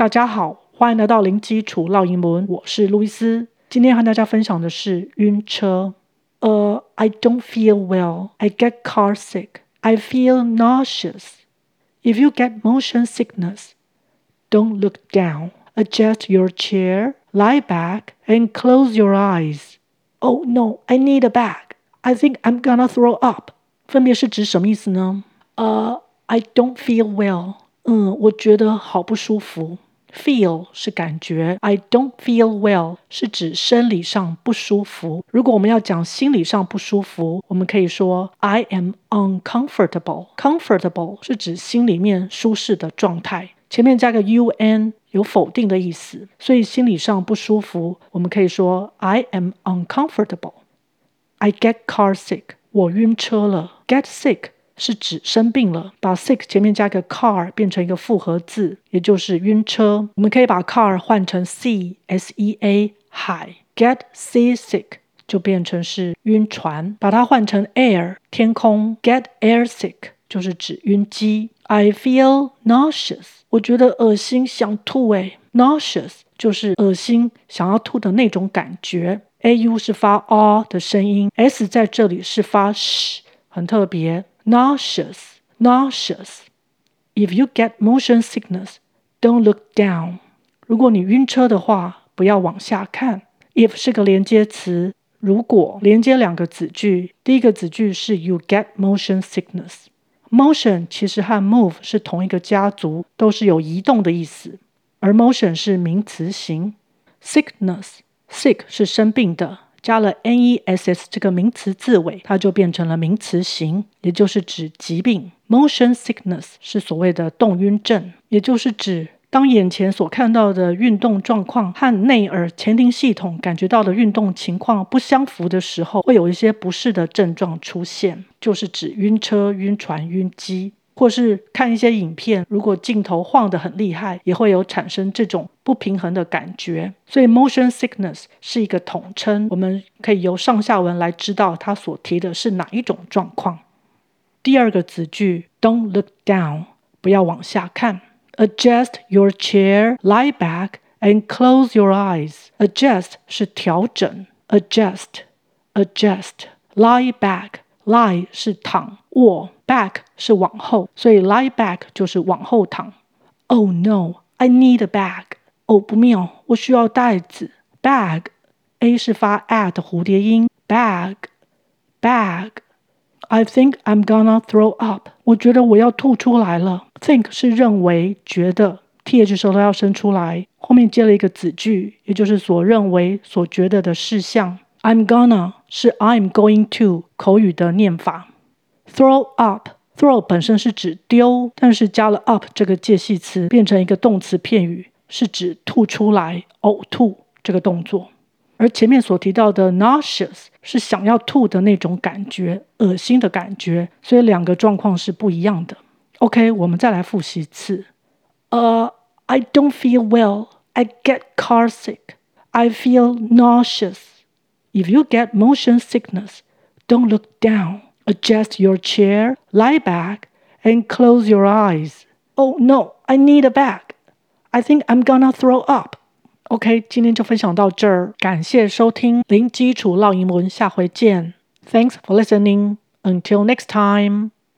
大家好，欢迎来到零基础绕英文，我是路易斯。今天和大家分享的是晕车。呃、uh,，I don't feel well. I get car sick. I feel nauseous. If you get motion sickness, don't look down. Adjust your chair, lie back, and close your eyes. Oh no, I need a bag. I think I'm gonna throw up. 分别是指什么意思呢？呃、uh,，I don't feel well. 嗯，我觉得好不舒服。 Feel 是感觉，I don't feel well 是指生理上不舒服。如果我们要讲心理上不舒服，我们可以说 I am uncomfortable。Comfortable 是指心里面舒适的状态，前面加个 un 有否定的意思，所以心理上不舒服，我们可以说 I am uncomfortable。I get car sick，我晕车了。Get sick。是指生病了，把 sick 前面加个 car 变成一个复合字，也就是晕车。我们可以把 car 换成 sea s e a 海，get sea sick 就变成是晕船。把它换成 air 天空，get air sick 就是指晕机。I feel nauseous，我觉得恶心想吐诶 nauseous 就是恶心想要吐的那种感觉。a u 是发 r 的声音，s 在这里是发 sh，很特别。nauseous, nauseous. If you get motion sickness, don't look down. 如果你晕车的话，不要往下看。If 是个连接词，如果连接两个子句，第一个子句是 you get motion sickness。motion 其实和 move 是同一个家族，都是有移动的意思，而 motion 是名词形。sickness sick 是生病的。 加了 ness 这个名词字尾，它就变成了名词形，也就是指疾病。Motion sickness 是所谓的动晕症，也就是指当眼前所看到的运动状况和内耳前庭系统感觉到的运动情况不相符的时候，会有一些不适的症状出现，就是指晕车、晕船、晕机。或是看一些影片，如果镜头晃得很厉害，也会有产生这种不平衡的感觉。所以 motion sickness 是一个统称，我们可以由上下文来知道它所提的是哪一种状况。第二个子句，don't look down，不要往下看。Adjust your chair, lie back, and close your eyes. Adjust 是调整，adjust，adjust，lie back，lie 是躺卧。Back 是往后，所以 lie back 就是往后躺。Oh no, I need a bag. 哦，不妙，我需要袋子。Bag，A 是发 a 的蝴蝶音。Bag，bag。I think I'm gonna throw up. 我觉得我要吐出来了。Think 是认为、觉得，th 舌头要伸出来，后面接了一个子句，也就是所认为、所觉得的事项。I'm gonna 是 I'm going to 口语的念法。 Throw up，throw 本身是指丢，但是加了 up 这个介系词，变成一个动词片语，是指吐出来、呕吐这个动作。而前面所提到的 nauseous 是想要吐的那种感觉，恶心的感觉，所以两个状况是不一样的。OK，我们再来复习一次。呃，I don't feel well. I get car sick. I feel nauseous. If you get motion sickness, don't look down. Adjust your chair, lie back, and close your eyes. Oh no, I need a bag. I think I'm gonna throw up. OK，今天就分享到这儿，感谢收听零基础绕英文，下回见。Thanks for listening. Until next time.